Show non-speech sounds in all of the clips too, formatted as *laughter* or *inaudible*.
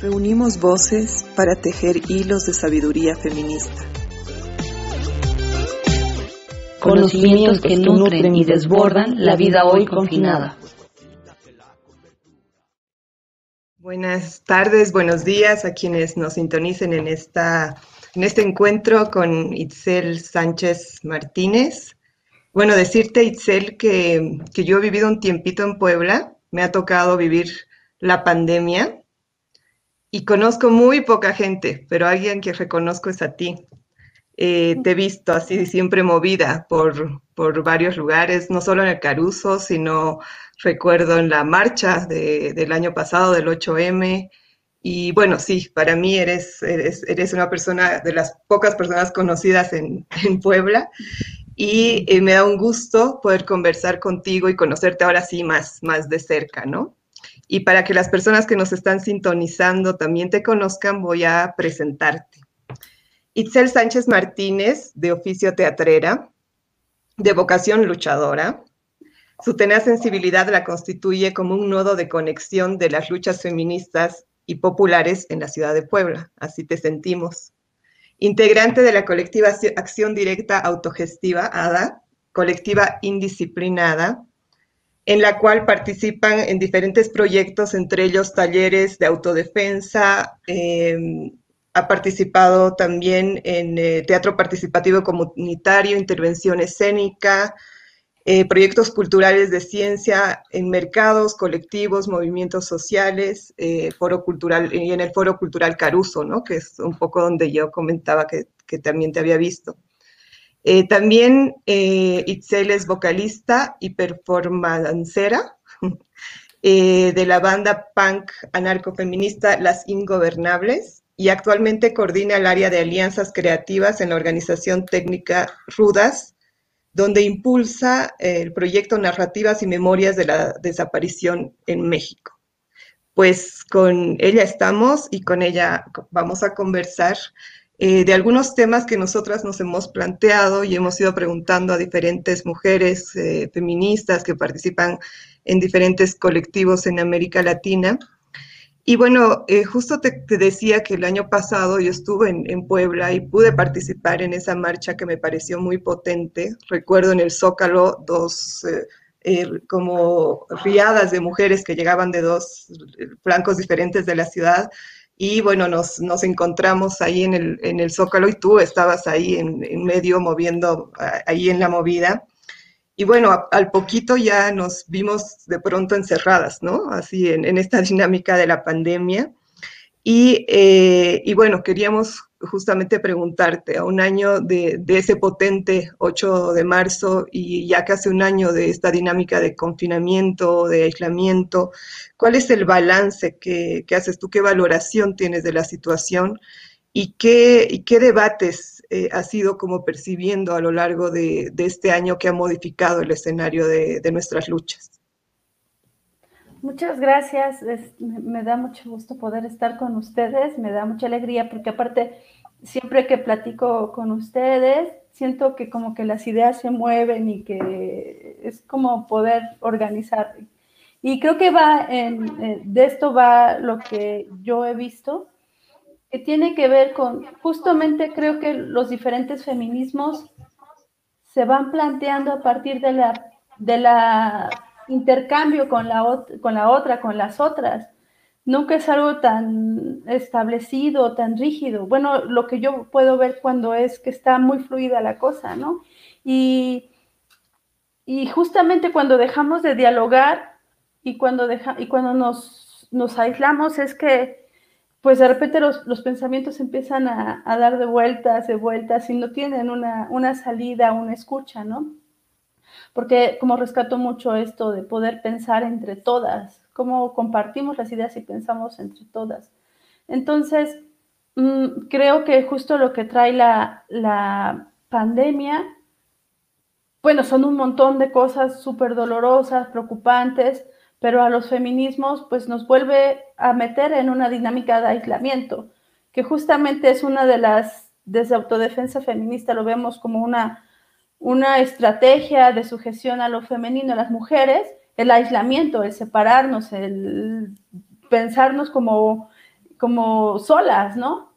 Reunimos voces para tejer hilos de sabiduría feminista. Conocimientos que nutren y desbordan la vida hoy confinada. Buenas tardes, buenos días a quienes nos sintonicen en, esta, en este encuentro con Itzel Sánchez Martínez. Bueno, decirte, Itzel, que, que yo he vivido un tiempito en Puebla, me ha tocado vivir la pandemia y conozco muy poca gente, pero alguien que reconozco es a ti. Eh, te he visto así siempre movida por, por varios lugares, no solo en el Caruso, sino recuerdo en la marcha del año pasado, del 8M. Y bueno, sí, para mí eres, eres, una persona de las pocas personas conocidas *laughs* en, Puebla y eh, me da un gusto poder conversar contigo y conocerte ahora sí más, más de cerca, ¿no? Y para que las personas que nos están sintonizando también te conozcan, voy a presentarte. Itzel Sánchez Martínez, de oficio teatrera, de vocación luchadora, su tenaz sensibilidad la constituye como un nodo de conexión de las luchas feministas y populares en la ciudad de Puebla. Así te sentimos. Integrante de la colectiva Acción Directa Autogestiva, ADA, colectiva indisciplinada, en la cual participan en diferentes proyectos, entre ellos talleres de autodefensa, em, ha participado también en eh, teatro participativo comunitario, intervención escénica, eh, proyectos culturales de ciencia en mercados, colectivos, movimientos sociales, eh, foro cultural y en el foro cultural Caruso, ¿no? que es un poco donde yo comentaba que, que también te había visto. Eh, también Itzel es vocalista y performancera *laughs* de la banda punk anarcofeminista Las Ingobernables y actualmente coordina el área de alianzas creativas en la organización técnica Rudas, donde impulsa el proyecto Narrativas y Memorias de la Desaparición en México. Pues con ella estamos y con ella vamos a conversar eh, de algunos temas que nosotras nos hemos planteado y hemos ido preguntando a diferentes mujeres eh, feministas que participan en diferentes colectivos en América Latina. Y bueno, eh, justo te, decía que el año pasado yo estuve en, Puebla y pude participar en esa marcha que me pareció muy potente. Recuerdo en el Zócalo dos eh, eh, como riadas de mujeres que llegaban de dos flancos diferentes de la ciudad. Y bueno, nos, nos encontramos ahí en el, en el Zócalo y tú estabas ahí en, en medio moviendo ahí en la movida. Y bueno, al poquito ya nos vimos de pronto encerradas, ¿no? Así en, esta *laughs* dinámica de la pandemia. Eh, y, bueno, queríamos justamente preguntarte, a un año de, ese potente 8 de marzo y ya casi un año de esta dinámica de confinamiento, de aislamiento, ¿cuál es el balance que, haces tú? ¿Qué valoración tienes de la situación? ¿Y qué, debates eh, ha sido como percibiendo a lo largo de, este año que ha modificado el escenario de, nuestras luchas. Muchas gracias, me da mucho gusto poder estar con ustedes, me da mucha alegría porque aparte siempre que platico con ustedes siento que como que las ideas se mueven y que es como poder organizar. Y creo que va en, eh, de esto va lo que yo he visto, que tiene que ver con, justamente creo que los diferentes feminismos se van planteando a partir de la, de la intercambio con la, otra, con las otras. Nunca es algo tan establecido, tan rígido. Bueno, lo que yo puedo ver cuando es que está muy fluida la cosa, ¿no? Y, justamente cuando dejamos de dialogar y cuando, nos aislamos es que pues de repente los, pensamientos empiezan a, dar de vueltas, de vueltas, y no tienen una, salida, una escucha, ¿no? Porque como rescato mucho esto de poder pensar entre todas, cómo compartimos las ideas y pensamos entre todas. Entonces, mm, creo que justo lo que trae la, la pandemia, bueno, son un montón de cosas súper dolorosas, preocupantes, pero a los feminismos pues nos vuelve a meter en una dinámica de aislamiento, que justamente es una de las, desde autodefensa feminista lo vemos como una, una estrategia de sujeción a lo femenino a las mujeres, el aislamiento, el separarnos, el pensarnos como, como solas, ¿no?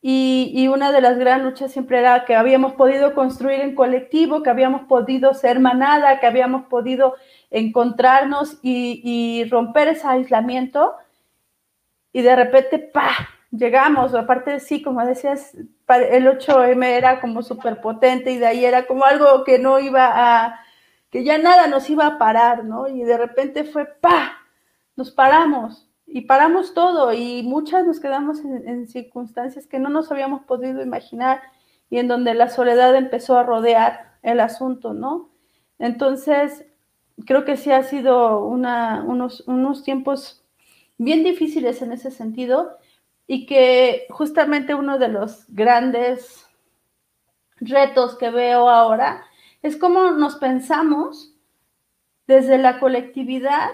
Y, y, una de las gran luchas siempre era que habíamos podido construir en colectivo, que habíamos podido ser manada, que habíamos podido encontrarnos y, romper ese aislamiento y de repente, ¡pa! Llegamos, aparte sí, como decías, el 8M era como súper potente y de ahí era como algo que no iba a, que ya nada nos iba a parar, ¿no? Y de repente fue, ¡pa! Nos paramos y paramos todo y muchas nos quedamos en, en circunstancias que no nos habíamos podido imaginar y en donde la soledad empezó a rodear el asunto, ¿no? Entonces, creo que sí ha sido unos, unos tiempos bien difíciles en ese sentido y que justamente uno de los grandes retos que veo ahora es cómo nos pensamos desde la colectividad,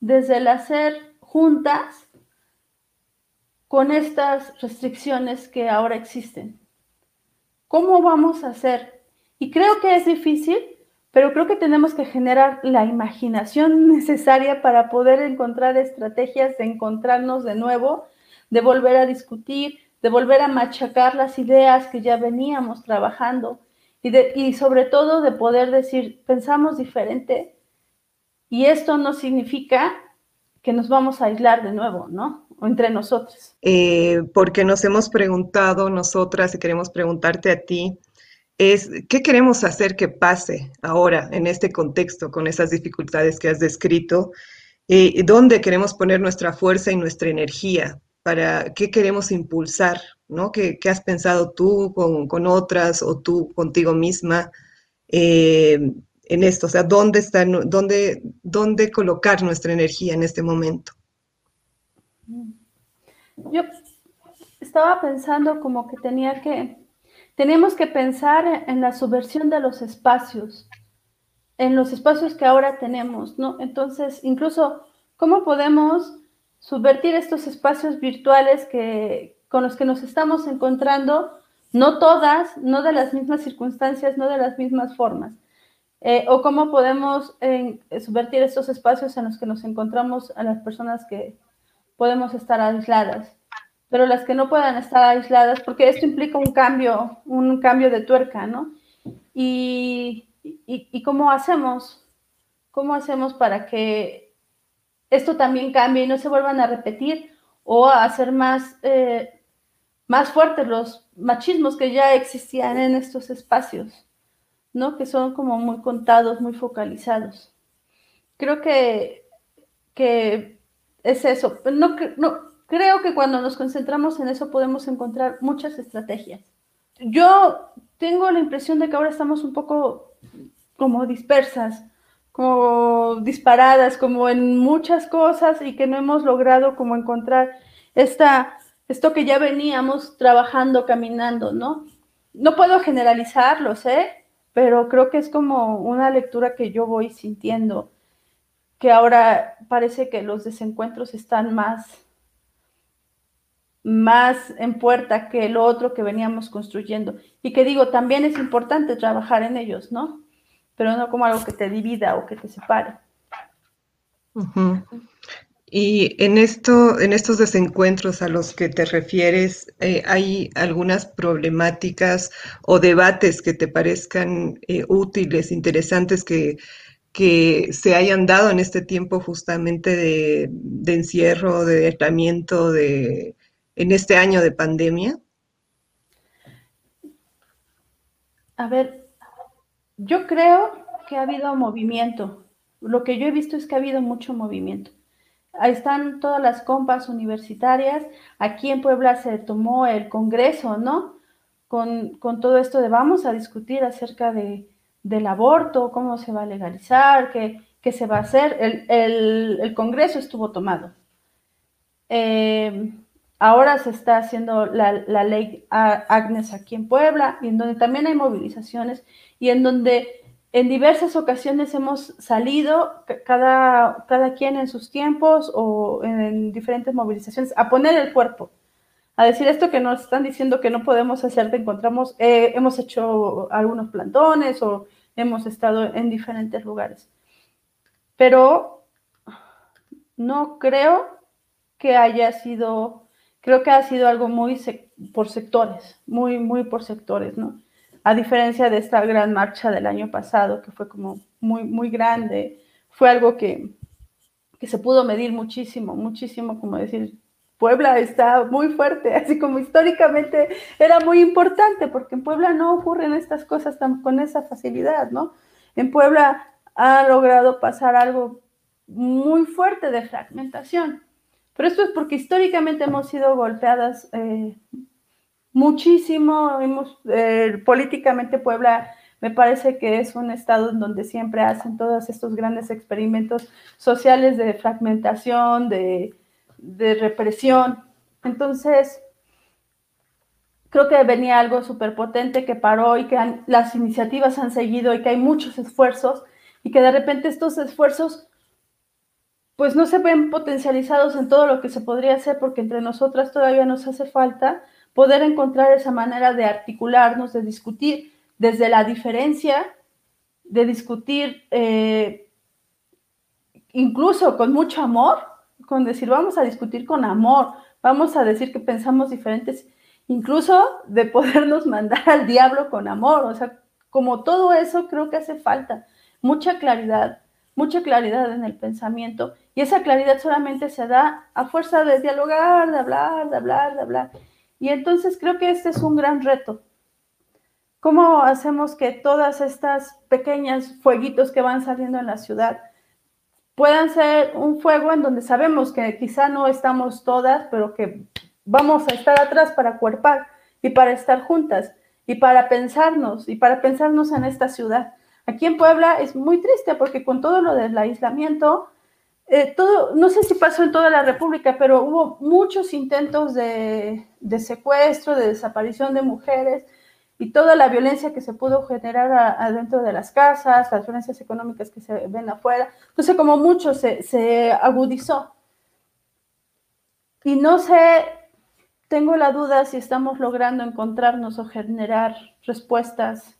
desde el hacer juntas con estas restricciones que ahora existen. ¿Cómo vamos a hacer? Y creo que es difícil pero creo que tenemos que generar la imaginación *laughs* necesaria para poder encontrar estrategias de encontrarnos de nuevo, de volver a discutir, de volver a machacar las ideas que ya veníamos trabajando y, de, y sobre todo de poder decir, pensamos diferente y esto no significa que nos vamos a aislar de nuevo, ¿no? O entre nosotros. Eh, porque nos hemos preguntado nosotras y queremos preguntarte a ti, es qué queremos hacer que pase ahora en este contexto con esas dificultades que has descrito, eh, dónde queremos poner nuestra fuerza y nuestra energía, para qué queremos impulsar, ¿no? ¿Qué, has pensado tú con, otras o tú contigo misma eh, en esto? O sea, ¿dónde, está, dónde, ¿dónde colocar nuestra energía en este momento? Yo estaba pensando como que tenía que tenemos que pensar en la subversión de los espacios, en los espacios que ahora tenemos, ¿no? Entonces, incluso, ¿cómo podemos subvertir estos espacios virtuales que, con los que nos estamos encontrando? No todas, no de las mismas circunstancias, no de las mismas formas. Eh, o cómo podemos eh, subvertir estos espacios en los que nos encontramos a las personas que podemos estar aisladas pero las que no puedan estar aisladas, porque esto implica un cambio, un cambio de tuerca, ¿no? Y, y, cómo hacemos, cómo hacemos para que esto también cambie y no se vuelvan a repetir o a hacer más, eh, más fuertes los machismos que ya existían en estos espacios, ¿no? Que son como muy contados, muy focalizados. Creo que, que es eso. No, no, Creo que cuando nos concentramos en eso podemos encontrar muchas estrategias. Yo tengo la impresión de que ahora estamos un poco como dispersas, como disparadas, como en muchas cosas y que no hemos logrado como encontrar esta, esto que ya veníamos trabajando, caminando, ¿no? No puedo generalizarlo, sé, pero creo que es como una lectura que yo voy sintiendo, que ahora parece que los desencuentros están más más en puerta que lo otro que veníamos construyendo. Y que digo, también es importante trabajar en ellos, ¿no? Pero no como algo que te divida o que te separe. Y en, esto, en estos desencuentros a los que te refieres, eh, ¿hay algunas problemáticas o debates que te parezcan eh, útiles, interesantes, que, que se hayan dado en este tiempo justamente de, de encierro, de aislamiento, de, en este año de pandemia? A ver, yo creo que ha habido movimiento. Lo que yo he visto es que ha habido mucho movimiento. Ahí están todas las compas universitarias. Aquí en Puebla se tomó el Congreso, ¿no? Con, todo esto de vamos a discutir acerca de, del aborto, cómo se va a legalizar, qué, qué se va a hacer. El, el, el Congreso estuvo tomado. Eh, ahora se está haciendo la, la, ley Agnes aquí en Puebla, y en donde también hay movilizaciones, y en donde en diversas ocasiones hemos salido, cada, cada quien en sus tiempos o en diferentes movilizaciones, a poner el cuerpo, a decir esto que nos están diciendo que no podemos hacer, te encontramos, eh, hemos hecho algunos plantones o hemos estado en diferentes lugares. Pero no creo que haya sido, creo que ha sido algo muy por sectores, muy, muy por sectores, ¿no? A diferencia de esta gran marcha del año pasado, que fue como muy, muy grande, fue algo que, que se pudo medir muchísimo, muchísimo, como decir, Puebla está muy fuerte, *laughs* así como históricamente era muy importante, porque en Puebla no ocurren estas cosas tan, con esa facilidad, ¿no? En Puebla ha logrado pasar algo muy fuerte de fragmentación, pero esto es porque históricamente hemos sido golpeadas eh, muchísimo, hemos, eh, políticamente Puebla me parece que es un estado en donde siempre hacen todos estos grandes experimentos sociales de fragmentación, de de represión. Entonces, creo que venía algo súper potente que paró y que las iniciativas han seguido y que hay muchos esfuerzos y que de repente estos esfuerzos pues no se ven potencializados en todo lo que se podría hacer porque entre nosotras todavía nos hace falta poder encontrar esa manera de articularnos, de discutir desde la diferencia, de discutir eh, incluso con mucho amor, con decir, vamos a discutir con amor, vamos a decir que pensamos diferentes, incluso de podernos mandar al diablo con amor, o sea, como todo eso creo que hace falta, mucha claridad, mucha claridad en el pensamiento, y esa claridad solamente se da a fuerza de dialogar, de hablar, de hablar, de hablar. Y entonces creo que este es un gran reto. ¿Cómo hacemos que todas estas pequeñas fueguitos que van saliendo en la ciudad puedan ser un fuego en donde sabemos que quizá no estamos todas, pero que vamos a estar atrás para cuerpar y para estar juntas y para pensarnos y para pensarnos en esta ciudad. Aquí en Puebla es muy triste porque con todo lo del aislamiento, eh, todo, no sé si pasó en toda la República, pero hubo muchos intentos de, secuestro, de desaparición de mujeres, y toda la violencia que se pudo generar adentro de las casas, las violencias económicas que se ven afuera. Entonces, como mucho se, se agudizó. Y no sé, tengo la duda si estamos logrando encontrarnos o generar respuestas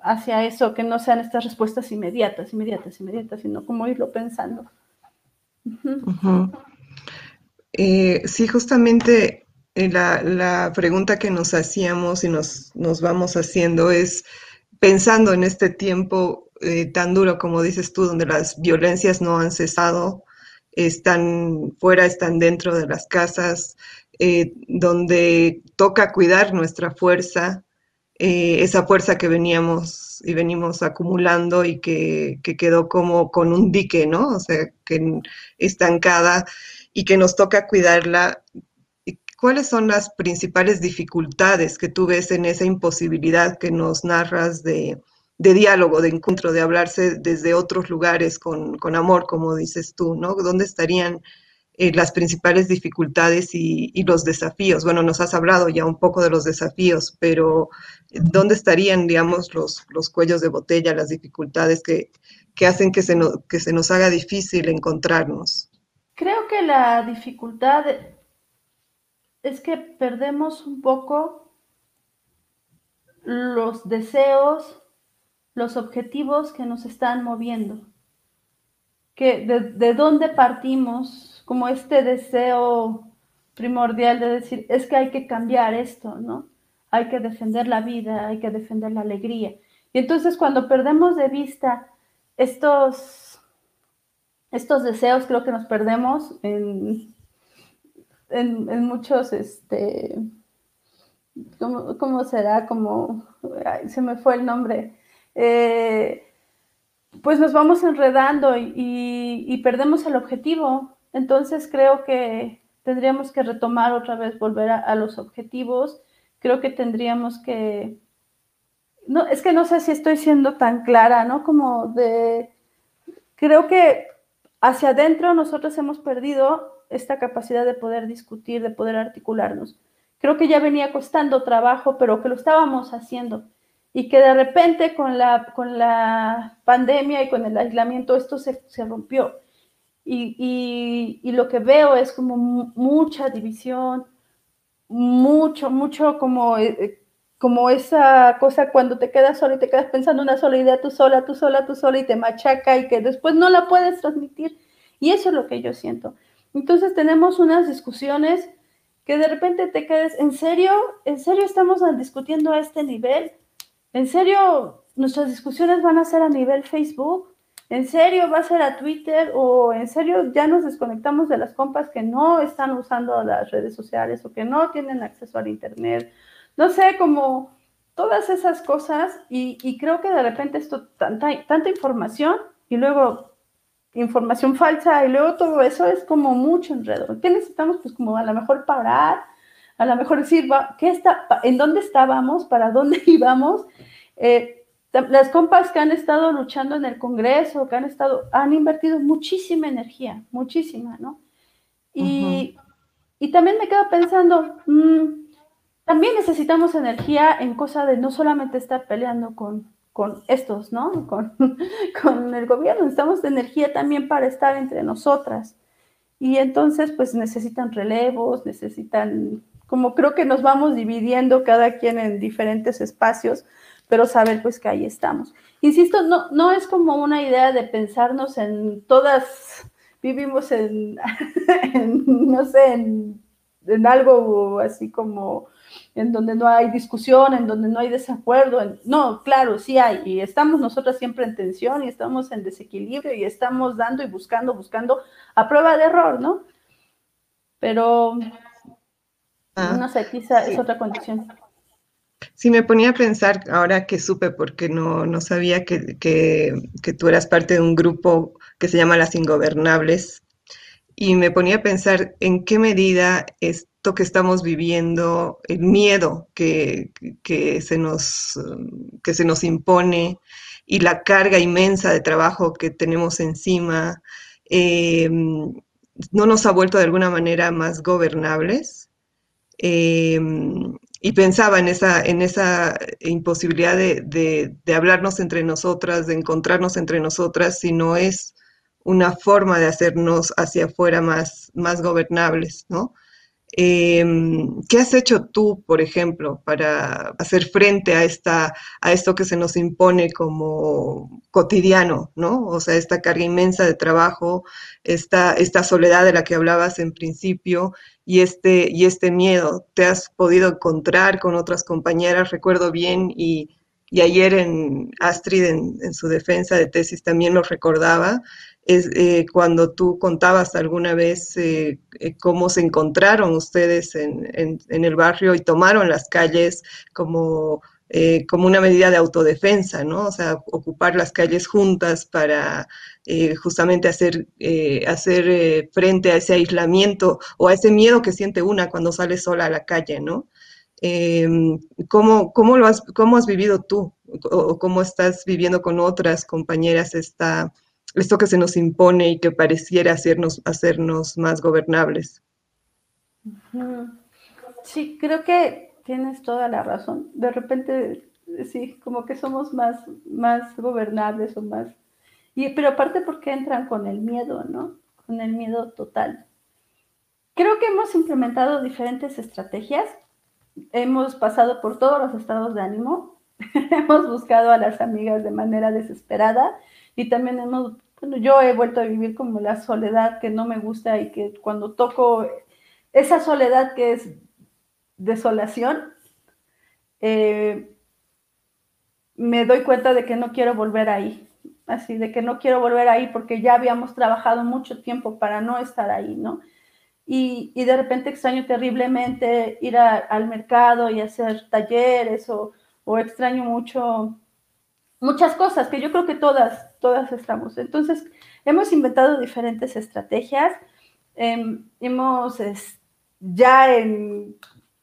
hacia eso, que no sean estas respuestas inmediatas, inmediatas, inmediatas, sino como irlo pensando. Eh, sí, justamente eh, la, pregunta que nos hacíamos y nos, nos, vamos haciendo es, pensando en este tiempo eh, tan duro como dices tú, donde las violencias no han cesado, están fuera, están dentro de las casas, donde toca cuidar nuestra fuerza, esa fuerza que veníamos y venimos acumulando y que, que, quedó como con un dique, ¿no? O sea, que estancada y que nos toca cuidarla ¿Cuáles son las principales dificultades que tú ves en esa imposibilidad que nos narras de, diálogo, de encuentro, de hablarse desde otros lugares con, amor, como dices tú, ¿no? ¿Dónde estarían eh, las principales dificultades y, los desafíos? Bueno, nos has hablado ya un poco de los desafíos, pero eh, ¿dónde estarían, digamos, los, los cuellos de botella, las dificultades que, hacen que se, que se nos haga difícil encontrarnos? Creo que la dificultad es que perdemos un poco los deseos, los objetivos que nos están moviendo. Que de, dónde partimos, como este deseo primordial de decir, es que hay que cambiar esto, ¿no? Hay que defender la vida, hay que defender la alegría. Y entonces cuando perdemos de vista estos, estos deseos, creo que nos perdemos en, en, muchos, este, ¿cómo, será? Como, se me fue el nombre. Eh, pues nos vamos enredando y, perdemos el objetivo. Entonces creo que tendríamos que retomar otra vez, volver a, los objetivos. Creo que tendríamos que... No, es que no sé si estoy siendo tan clara, ¿no? Como de... Creo que hacia adentro nosotros hemos perdido esta capacidad de poder discutir, de poder articularnos. Creo que ya venía costando trabajo, pero que lo estábamos haciendo y que de repente con la, con la pandemia y con el aislamiento esto se, se rompió. Y, lo que veo es como mucha división, mucho, mucho como, eh, como esa cosa cuando te quedas sola y te quedas pensando una sola idea, tú sola, tú sola, tú sola y te machaca y que después no la puedes transmitir. Y eso es lo que yo siento. Entonces tenemos unas discusiones que de repente te quedes, ¿en serio? ¿En serio estamos discutiendo a este nivel? ¿En serio nuestras discusiones van a ser a nivel Facebook? ¿En serio va a ser a Twitter? ¿O en serio ya nos desconectamos de las compas que no están usando las redes sociales o que no tienen acceso al Internet? No sé, como todas esas cosas y, creo que de repente esto, tanta, tanta información y luego información falsa y luego todo eso es como mucho enredo. ¿Qué necesitamos? Pues como a lo mejor parar, a lo mejor decir, ¿qué está, ¿en dónde estábamos? ¿Para dónde *laughs* íbamos? Eh, las compas que han estado luchando en el Congreso, que han estado, han invertido muchísima energía, muchísima, ¿no? Y, y también me quedo pensando, mmm, también necesitamos energía en cosa de no solamente estar peleando con, con estos, ¿no? Con, *laughs* con el gobierno, necesitamos energía también para estar entre nosotras. Y entonces, pues necesitan relevos, necesitan, como creo que nos vamos dividiendo cada quien en diferentes espacios, pero saber pues que ahí estamos. Insisto, no, no es como una idea de pensarnos en todas, vivimos en, *laughs* no sé, en, en algo así como en donde no hay discusión, en donde no hay desacuerdo. No, claro, sí hay, y estamos nosotros siempre en tensión y estamos en desequilibrio y estamos dando y buscando, buscando a prueba de error, ¿no? Pero, ah, no sé, quizá es otra condición. Sí, me ponía a pensar, ahora que supe, porque no, no sabía que, que, que tú eras parte de un grupo que se llama Las Ingobernables, y me ponía a pensar en qué medida es, que estamos viviendo, el miedo que, se nos, que se nos impone y la carga inmensa de trabajo que tenemos encima, em, no nos ha vuelto de alguna manera más gobernables. Em, y pensaba en esa, en esa imposibilidad de, de, hablarnos entre nosotras, de encontrarnos entre nosotras, si no es una forma de hacernos hacia afuera más, más gobernables, ¿no? Em, ¿Qué has hecho tú, por ejemplo, para hacer frente a, esta, a esto que se nos impone como cotidiano, ¿no? O sea, esta carga inmensa de trabajo, esta, esta soledad de la que hablabas en principio y este, y este miedo. ¿Te has podido encontrar con otras compañeras? Recuerdo bien y, ayer en Astrid, en, en, su defensa de tesis, también lo recordaba, es eh, cuando tú contabas alguna vez eh, eh, cómo se encontraron ustedes en, el barrio y tomaron las calles como, como una medida de autodefensa, ¿no? O sea, ocupar las calles juntas para justamente hacer, hacer frente a ese aislamiento o a ese miedo que siente una cuando sale sola a la calle, ¿no? Em, ¿cómo, cómo, lo has, ¿Cómo has vivido tú o cómo estás viviendo con otras compañeras esta esto que se nos impone y que pareciera hacernos, hacernos más gobernables. Sí, creo que tienes toda la razón. De repente, sí, como que somos más, más gobernables o más... Y, pero aparte porque entran con el miedo, ¿no? Con el miedo total. Creo que hemos implementado diferentes estrategias. Hemos pasado por todos los estados de ánimo. *laughs* hemos buscado a las amigas de manera desesperada y también hemos, bueno, yo he vuelto a vivir como la soledad que no me gusta y que cuando toco esa soledad que es desolación, eh, me doy cuenta de que no quiero volver ahí, así de que no quiero volver ahí porque ya habíamos trabajado mucho tiempo para no estar ahí, ¿no? Y, y de repente extraño terriblemente ir al mercado y hacer talleres o, o extraño mucho muchas cosas que yo creo que todas, todas estamos. Entonces, hemos inventado diferentes estrategias. Em, hemos ya en,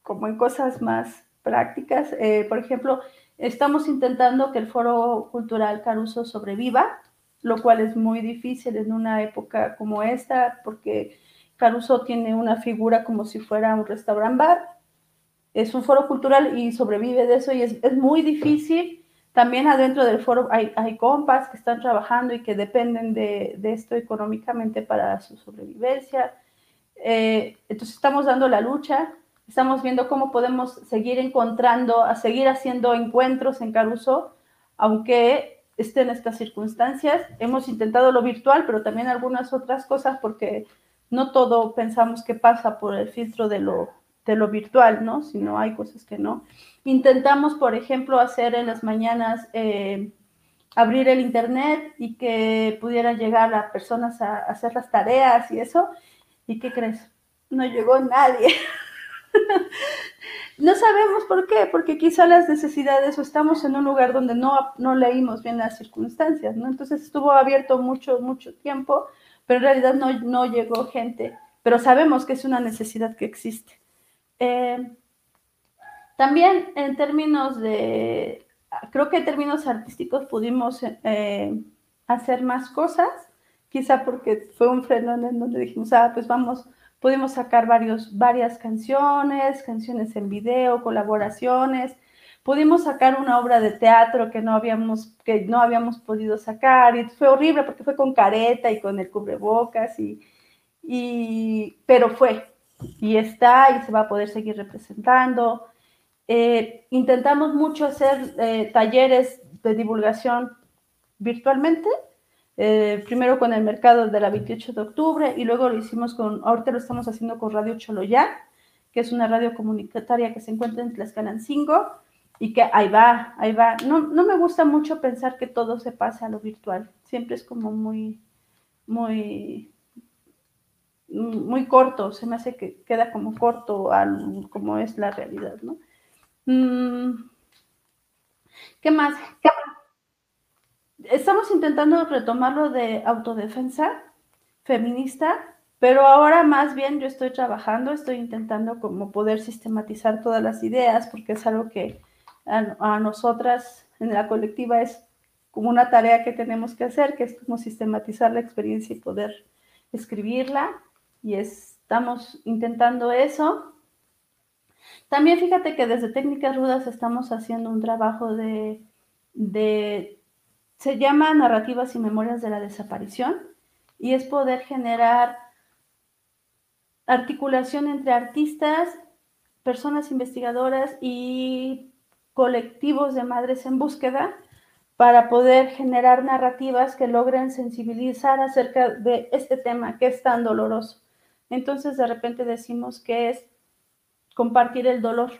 como en cosas más prácticas, eh, por ejemplo, estamos intentando que el Foro Cultural Caruso sobreviva. lo cual es muy difícil en una época como esta, porque Caruso tiene una figura como si fuera un restaurant bar. Es un foro cultural y sobrevive de eso y es, es muy difícil. También adentro del foro hay, hay, compas que están trabajando y que dependen de, de esto económicamente para su sobrevivencia. Eh, entonces estamos dando la lucha, estamos viendo cómo podemos seguir encontrando, a seguir haciendo encuentros en Caruso, aunque estén estas circunstancias. Hemos intentado lo virtual, pero también algunas otras cosas porque no todo pensamos que pasa por el filtro de lo, de lo virtual, ¿no? Sino hay cosas que no. Intentamos, por ejemplo, hacer en las mañanas, eh, abrir el Internet y que pudieran llegar las personas a hacer las tareas y eso. ¿Y qué crees? No llegó nadie. *laughs* no sabemos por qué, porque quizá las necesidades o estamos en un lugar donde no, no leímos bien las circunstancias, ¿no? Entonces estuvo abierto mucho, mucho tiempo, pero en realidad no, no llegó gente, pero sabemos que es una necesidad que existe. Eh, también en términos de, creo que en términos artísticos pudimos eh, hacer más cosas, quizá porque fue un freno en donde dijimos, ah, pues vamos, pudimos sacar varios, varias canciones, canciones en video, colaboraciones, pudimos sacar una obra de teatro que no habíamos, que no habíamos podido sacar, y fue horrible porque fue con careta y con el cubrebocas, y, y, pero fue, y está, y se va a poder seguir representando. Eh, intentamos mucho hacer eh, talleres de divulgación virtualmente, eh, primero con el mercado de la 28 de octubre y luego lo hicimos con, ahorita lo estamos haciendo con Radio Choloyá, que es una radio comunitaria que se encuentra en Tlaxcalancingo y que ahí va, ahí va. No, no me gusta mucho pensar que todo se pasa a lo virtual, siempre es como muy, muy, muy corto, se me hace que queda como corto al, como es la realidad, ¿no? Mm, ¿Qué más? ¿Qué más? Estamos intentando retomarlo de autodefensa feminista, pero ahora más bien yo estoy trabajando, estoy intentando como poder sistematizar todas las ideas, porque es algo que a, nosotras en la colectiva es como una tarea que tenemos que hacer, que es como sistematizar la experiencia y poder escribirla, y estamos intentando eso. También fíjate que desde Técnicas Rudas estamos haciendo un trabajo de, de se llama Narrativas y Memorias de la Desaparición y es poder generar articulación entre artistas, personas investigadoras y colectivos de madres en búsqueda para poder generar narrativas que logren sensibilizar acerca de este tema que es tan doloroso. Entonces de repente decimos que es compartir el dolor.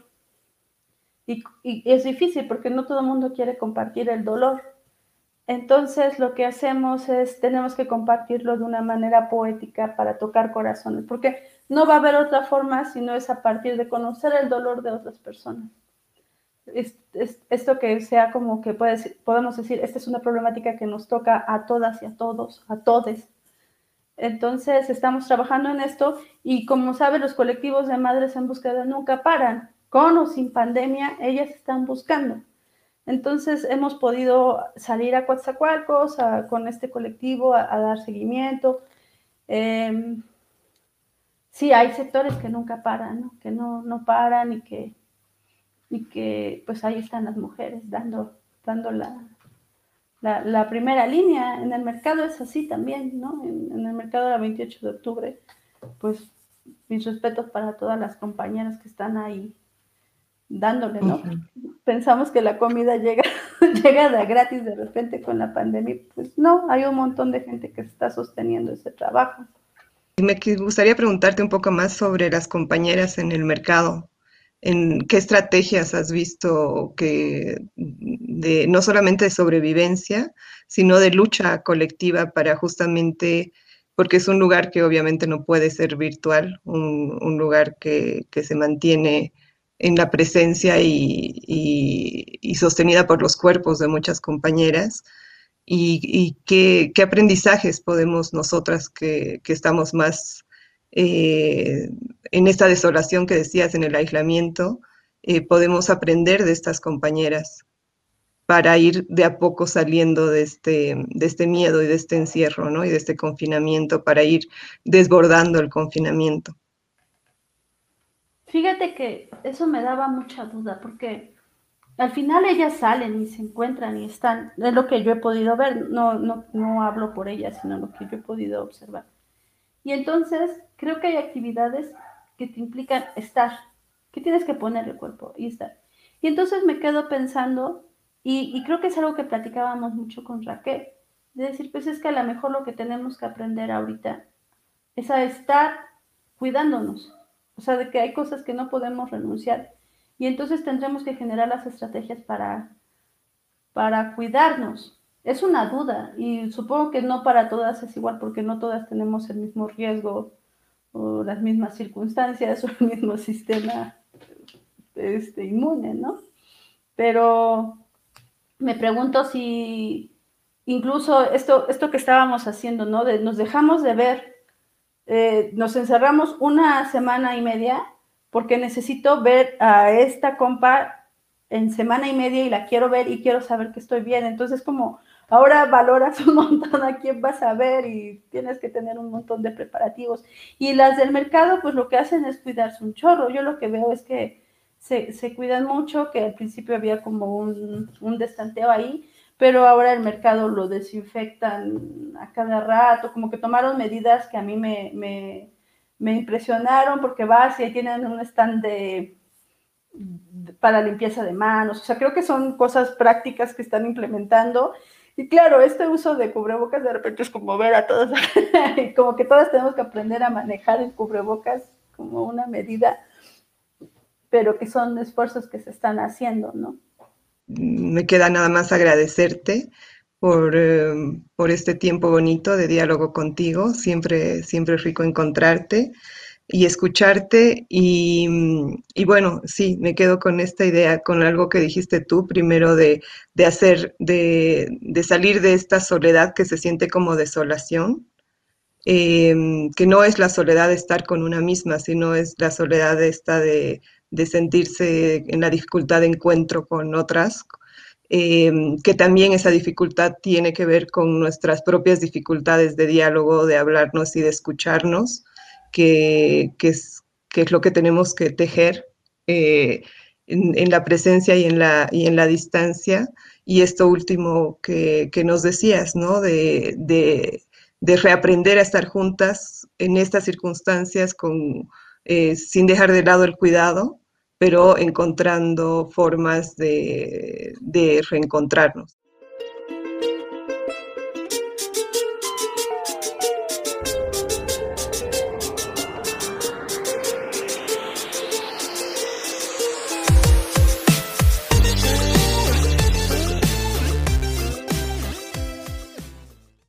Y, es difícil porque no todo el mundo quiere compartir el dolor entonces lo que hacemos es, tenemos que compartirlo de una manera poética para tocar corazones, porque no va a haber otra forma si no es a partir de conocer el dolor de otras personas. esto que sea como que podemos decir, esta es una problemática que nos toca a todas y a todos, a todes. Entonces estamos trabajando en esto y como sabe, los colectivos de madres en búsqueda nunca paran. Con o sin pandemia, ellas están buscando. Entonces hemos podido salir a Coatzacoalcos con este colectivo a, dar seguimiento. Em, sí, hay sectores que nunca paran, que no, no paran y que, y que pues ahí están las mujeres dando, dando la, la, primera línea. En el mercado es así también, ¿no? En, en el mercado del 28 de octubre, pues mis respetos para todas las compañeras que están ahí dándole, ¿no? Pensamos que la comida llega, *laughs* llega de gratis de repente con la pandemia, pues no, hay un montón de gente que está sosteniendo ese trabajo. Me gustaría preguntarte un poco más sobre las compañeras en el mercado. ¿En qué estrategias has visto que de, no solamente de sobrevivencia, sino de lucha colectiva para justamente, porque es un lugar que obviamente no puede ser virtual, un, un lugar que, que se mantiene en la presencia y, sostenida por los cuerpos de muchas compañeras. Y, qué, aprendizajes podemos nosotras que, estamos más eh, en esta desolación que decías, en el aislamiento, eh, podemos aprender de estas compañeras. para ir de a poco saliendo de este, de este miedo y de este encierro, ¿no? Y de este confinamiento, para ir desbordando el confinamiento. Fíjate que eso me daba mucha duda, porque al final ellas salen y se encuentran y están, es lo que yo he podido ver, no, no, no hablo por ellas, sino lo que yo he podido observar. Y entonces creo que hay actividades que te implican estar, que tienes que poner el cuerpo y estar. Y entonces me quedo pensando y, creo que es algo que platicábamos mucho con Raquel, de decir, pues es que a lo mejor lo que tenemos que aprender ahorita es a estar cuidándonos, o sea, de que hay cosas que no podemos renunciar. Y entonces tendremos que generar las estrategias para, para cuidarnos. Es una duda y supongo que no para todas es igual porque no todas tenemos el mismo riesgo o las mismas circunstancias *laughs* o el mismo sistema este, inmune, ¿no? Pero me pregunto si incluso esto, esto que estábamos haciendo, ¿no? Nos dejamos de ver, eh, nos encerramos una semana y media porque necesito ver a esta compa en semana y media y la quiero ver y quiero saber que estoy bien. Entonces, como ahora valoras *laughs* un montón a quién vas a ver y tienes que tener un montón de preparativos. Y las del mercado, pues lo que hacen es cuidarse un chorro. Yo lo que veo es que se, cuidan mucho, que al principio había como un, un destanteo ahí, pero ahora el mercado lo desinfectan a cada rato, como que tomaron medidas que a mí me, me, impresionaron porque vas y tienen un stand de, para limpieza de manos, o sea, creo que son cosas prácticas que están implementando. Y claro, este uso de cubrebocas de repente es como ver a todos, *laughs* como que todas tenemos que aprender a manejar el cubrebocas como una medida pero que son esfuerzos que se están haciendo, ¿no? Me queda nada más agradecerte por, em, por este tiempo bonito de diálogo contigo. Siempre, siempre es rico encontrarte y escucharte. Y, y, bueno, sí, me quedo con esta idea, con algo que dijiste tú, primero de, de hacer, de, de, salir de esta soledad que se siente como desolación, eh, que no es la soledad de estar con una misma, sino es la soledad esta de, de sentirse en la dificultad de encuentro con otras, eh, que también esa dificultad tiene que ver con nuestras propias dificultades de diálogo, de hablarnos y de escucharnos, que, es, es, lo que tenemos que tejer eh, en, la presencia y en la, y en la distancia. Y esto último que, nos decías, ¿no? De, de reaprender a estar juntas en estas circunstancias con, eh, sin dejar de lado el cuidado, pero encontrando formas de, de reencontrarnos.